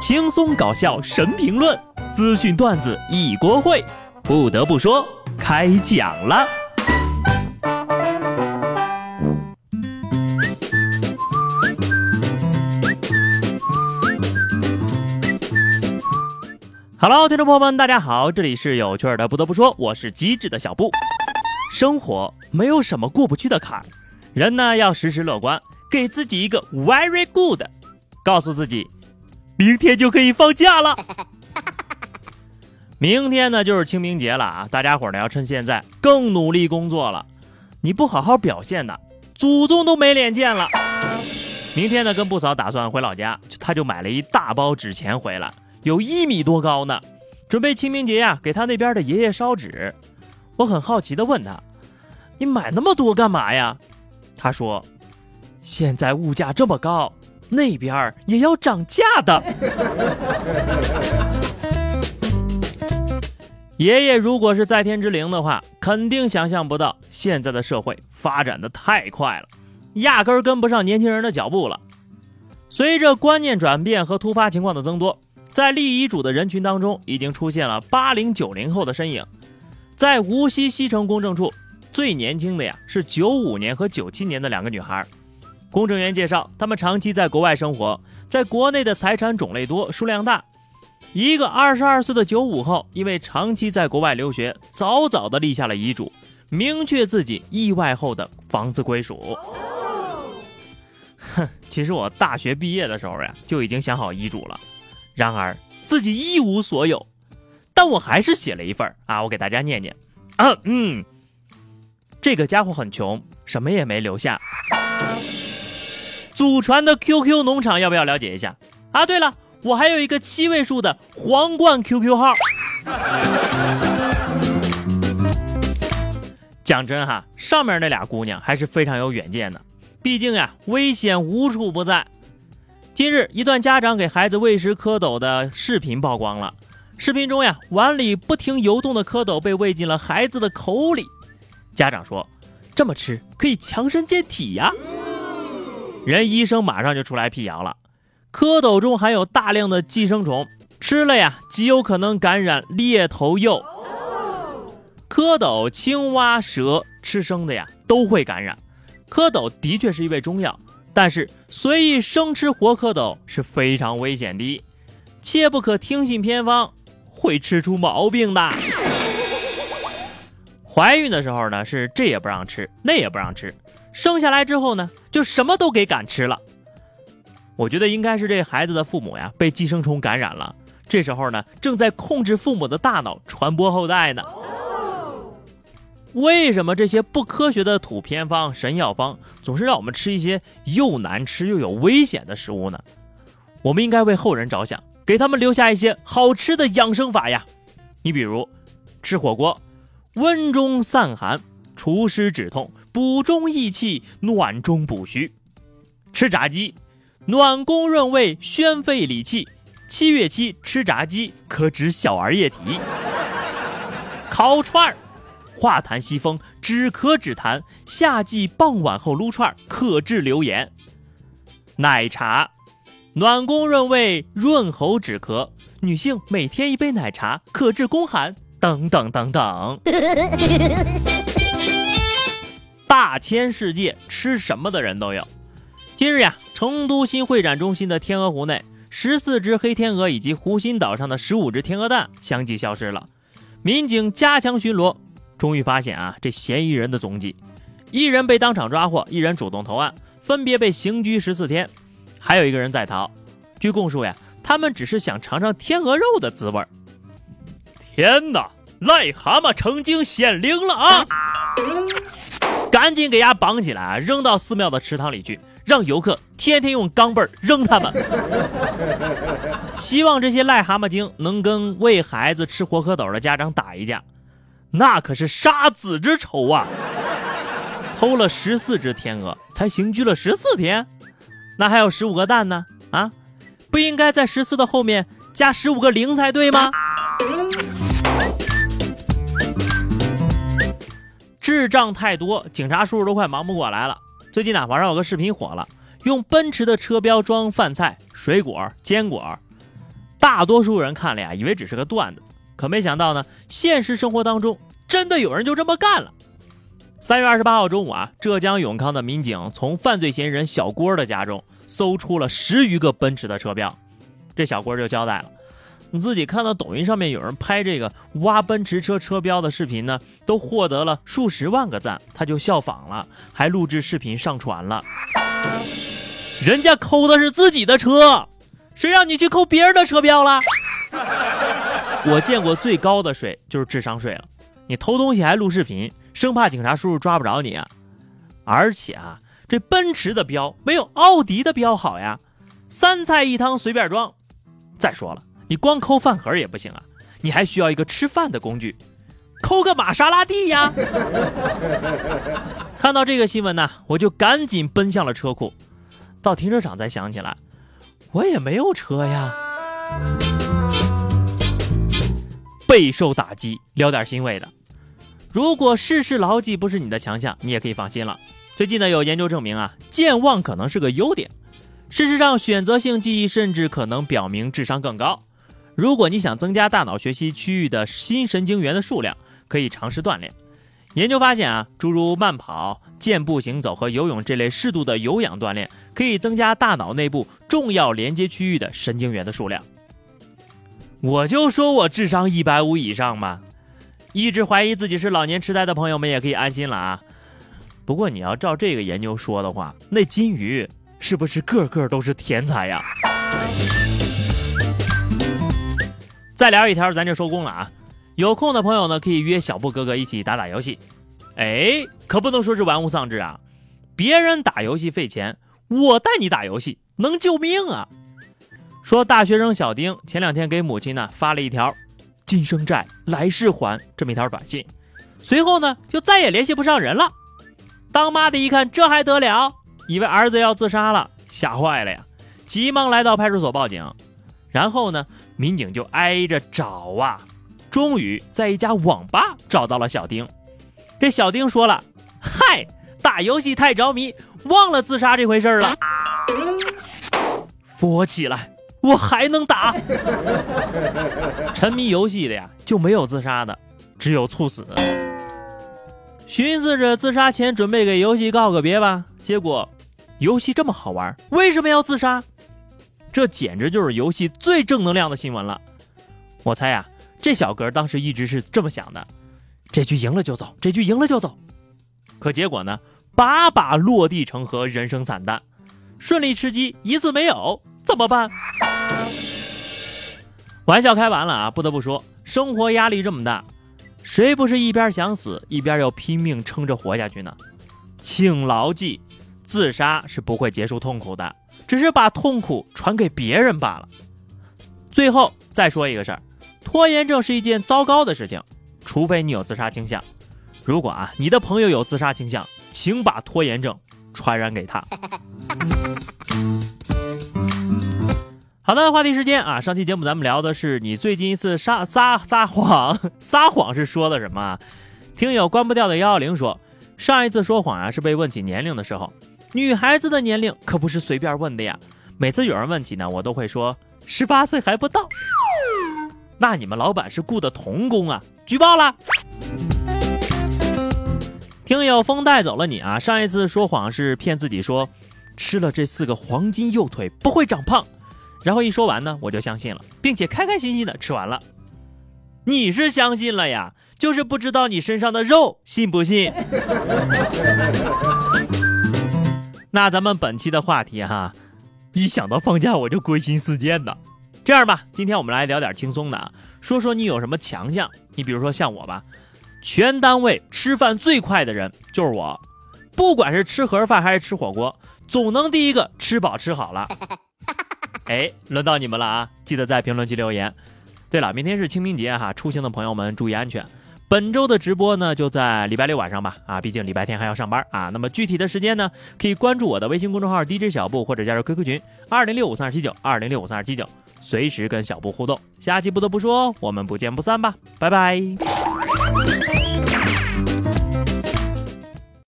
轻松搞笑神评论，资讯段子一锅烩。不得不说，开讲了。Hello，听众朋友们，大家好，这里是有趣的。不得不说，我是机智的小布。生活没有什么过不去的坎儿，人呢要时时乐观，给自己一个 very good，告诉自己。明天就可以放假了。明天呢就是清明节了啊！大家伙呢要趁现在更努力工作了。你不好好表现的，祖宗都没脸见了。明天呢跟布嫂打算回老家，他就买了一大包纸钱回来，有一米多高呢，准备清明节呀给他那边的爷爷烧纸。我很好奇的问他：“你买那么多干嘛呀？”他说：“现在物价这么高。”那边也要涨价的。爷爷如果是在天之灵的话，肯定想象不到现在的社会发展的太快了，压根儿跟不上年轻人的脚步了。随着观念转变和突发情况的增多，在立遗嘱的人群当中，已经出现了八零九零后的身影。在无锡西城公证处，最年轻的呀是九五年和九七年的两个女孩。公证员介绍，他们长期在国外生活，在国内的财产种类多、数量大。一个二十二岁的九五后，因为长期在国外留学，早早的立下了遗嘱，明确自己意外后的房子归属。哼，其实我大学毕业的时候呀，就已经想好遗嘱了，然而自己一无所有，但我还是写了一份啊，我给大家念念。啊，嗯，这个家伙很穷，什么也没留下。祖传的 QQ 农场要不要了解一下啊？对了，我还有一个七位数的皇冠 QQ 号。讲真哈，上面那俩姑娘还是非常有远见的，毕竟呀，危险无处不在。近日，一段家长给孩子喂食蝌蚪的视频曝光了。视频中呀，碗里不停游动的蝌蚪被喂进了孩子的口里。家长说，这么吃可以强身健体呀。人医生马上就出来辟谣了，蝌蚪中含有大量的寄生虫，吃了呀极有可能感染裂头蚴。蝌蚪、青蛙、蛇吃生的呀都会感染。蝌蚪的确是一味中药，但是随意生吃活蝌蚪是非常危险的，切不可听信偏方，会吃出毛病的。怀孕的时候呢是这也不让吃，那也不让吃。生下来之后呢，就什么都给敢吃了。我觉得应该是这孩子的父母呀被寄生虫感染了，这时候呢正在控制父母的大脑传播后代呢。为什么这些不科学的土偏方、神药方总是让我们吃一些又难吃又有危险的食物呢？我们应该为后人着想，给他们留下一些好吃的养生法呀。你比如吃火锅，温中散寒，除湿止痛。补中益气，暖中补虚。吃炸鸡，暖宫润胃，宣肺理气。七月七吃炸鸡，可止小儿液体。烤串儿，化痰息风，止咳止痰。夏季傍晚后撸串儿，可治流言。奶茶，暖宫润胃，润喉止咳。女性每天一杯奶茶，可治宫寒。等等等等。大千世界，吃什么的人都有。今日呀，成都新会展中心的天鹅湖内，十四只黑天鹅以及湖心岛上的十五只天鹅蛋相继消失了。民警加强巡逻，终于发现啊这嫌疑人的踪迹。一人被当场抓获，一人主动投案，分别被刑拘十四天。还有一个人在逃。据供述呀，他们只是想尝尝天鹅肉的滋味。天哪，癞蛤蟆成精显灵了啊！赶紧给丫绑起来，扔到寺庙的池塘里去，让游客天天用钢镚扔他们。希望这些癞蛤蟆精能跟喂孩子吃活蝌蚪的家长打一架，那可是杀子之仇啊！偷了十四只天鹅，才刑拘了十四天，那还有十五个蛋呢？啊，不应该在十四的后面加十五个零才对吗？智障太多，警察叔叔都快忙不过来了。最近呢，网上有个视频火了，用奔驰的车标装饭菜、水果、坚果。大多数人看了呀，以为只是个段子，可没想到呢，现实生活当中真的有人就这么干了。三月二十八号中午啊，浙江永康的民警从犯罪嫌疑人小郭的家中搜出了十余个奔驰的车标，这小郭就交代了。你自己看到抖音上面有人拍这个挖奔驰车车标的视频呢，都获得了数十万个赞，他就效仿了，还录制视频上传了。人家抠的是自己的车，谁让你去抠别人的车标了？我见过最高的税就是智商税了，你偷东西还录视频，生怕警察叔叔抓不着你啊！而且啊，这奔驰的标没有奥迪的标好呀，三菜一汤随便装。再说了。你光抠饭盒也不行啊，你还需要一个吃饭的工具，抠个玛莎拉蒂呀！看到这个新闻呢，我就赶紧奔向了车库，到停车场才想起来，我也没有车呀。备受打击，聊点欣慰的。如果事事牢记不是你的强项，你也可以放心了。最近呢，有研究证明啊，健忘可能是个优点。事实上，选择性记忆甚至可能表明智商更高。如果你想增加大脑学习区域的新神经元的数量，可以尝试锻炼。研究发现啊，诸如慢跑、健步行走和游泳这类适度的有氧锻炼，可以增加大脑内部重要连接区域的神经元的数量。我就说我智商一百五以上嘛，一直怀疑自己是老年痴呆的朋友们也可以安心了啊。不过你要照这个研究说的话，那金鱼是不是个个都是天才呀？再聊一条，咱就收工了啊！有空的朋友呢，可以约小布哥哥一起打打游戏。哎，可不能说是玩物丧志啊！别人打游戏费钱，我带你打游戏能救命啊！说大学生小丁前两天给母亲呢发了一条“今生债，来世还”这么一条短信，随后呢就再也联系不上人了。当妈的一看这还得了，以为儿子要自杀了，吓坏了呀，急忙来到派出所报警。然后呢？民警就挨着找啊，终于在一家网吧找到了小丁。这小丁说了：“嗨，打游戏太着迷，忘了自杀这回事了。扶我起来，我还能打。沉迷游戏的呀，就没有自杀的，只有猝死。寻思着自杀前准备给游戏告个别吧，结果游戏这么好玩，为什么要自杀？”这简直就是游戏最正能量的新闻了。我猜呀，这小哥当时一直是这么想的：这局赢了就走，这局赢了就走。可结果呢，把把落地成盒，人生惨淡。顺利吃鸡一次没有，怎么办？玩笑开完了啊！不得不说，生活压力这么大，谁不是一边想死，一边要拼命撑着活下去呢？请牢记，自杀是不会结束痛苦的。只是把痛苦传给别人罢了。最后再说一个事儿，拖延症是一件糟糕的事情，除非你有自杀倾向。如果啊你的朋友有自杀倾向，请把拖延症传染给他。好的，话题时间啊，上期节目咱们聊的是你最近一次撒撒撒谎，撒谎是说的什么？听友关不掉的幺幺零说，上一次说谎啊是被问起年龄的时候。女孩子的年龄可不是随便问的呀，每次有人问起呢，我都会说十八岁还不到。那你们老板是雇的童工啊？举报了。听友风带走了你啊！上一次说谎是骗自己说吃了这四个黄金右腿不会长胖，然后一说完呢，我就相信了，并且开开心心的吃完了。你是相信了呀，就是不知道你身上的肉信不信。那咱们本期的话题哈，一想到放假我就归心似箭的。这样吧，今天我们来聊点轻松的啊，说说你有什么强项。你比如说像我吧，全单位吃饭最快的人就是我，不管是吃盒饭还是吃火锅，总能第一个吃饱吃好了。哎，轮到你们了啊，记得在评论区留言。对了，明天是清明节哈，出行的朋友们注意安全。本周的直播呢，就在礼拜六晚上吧。啊，毕竟礼拜天还要上班啊。那么具体的时间呢，可以关注我的微信公众号 DJ 小布，或者加入 QQ 群二零六五三二七九二零六五三二七九，随时跟小布互动。下期不得不说，我们不见不散吧，拜拜。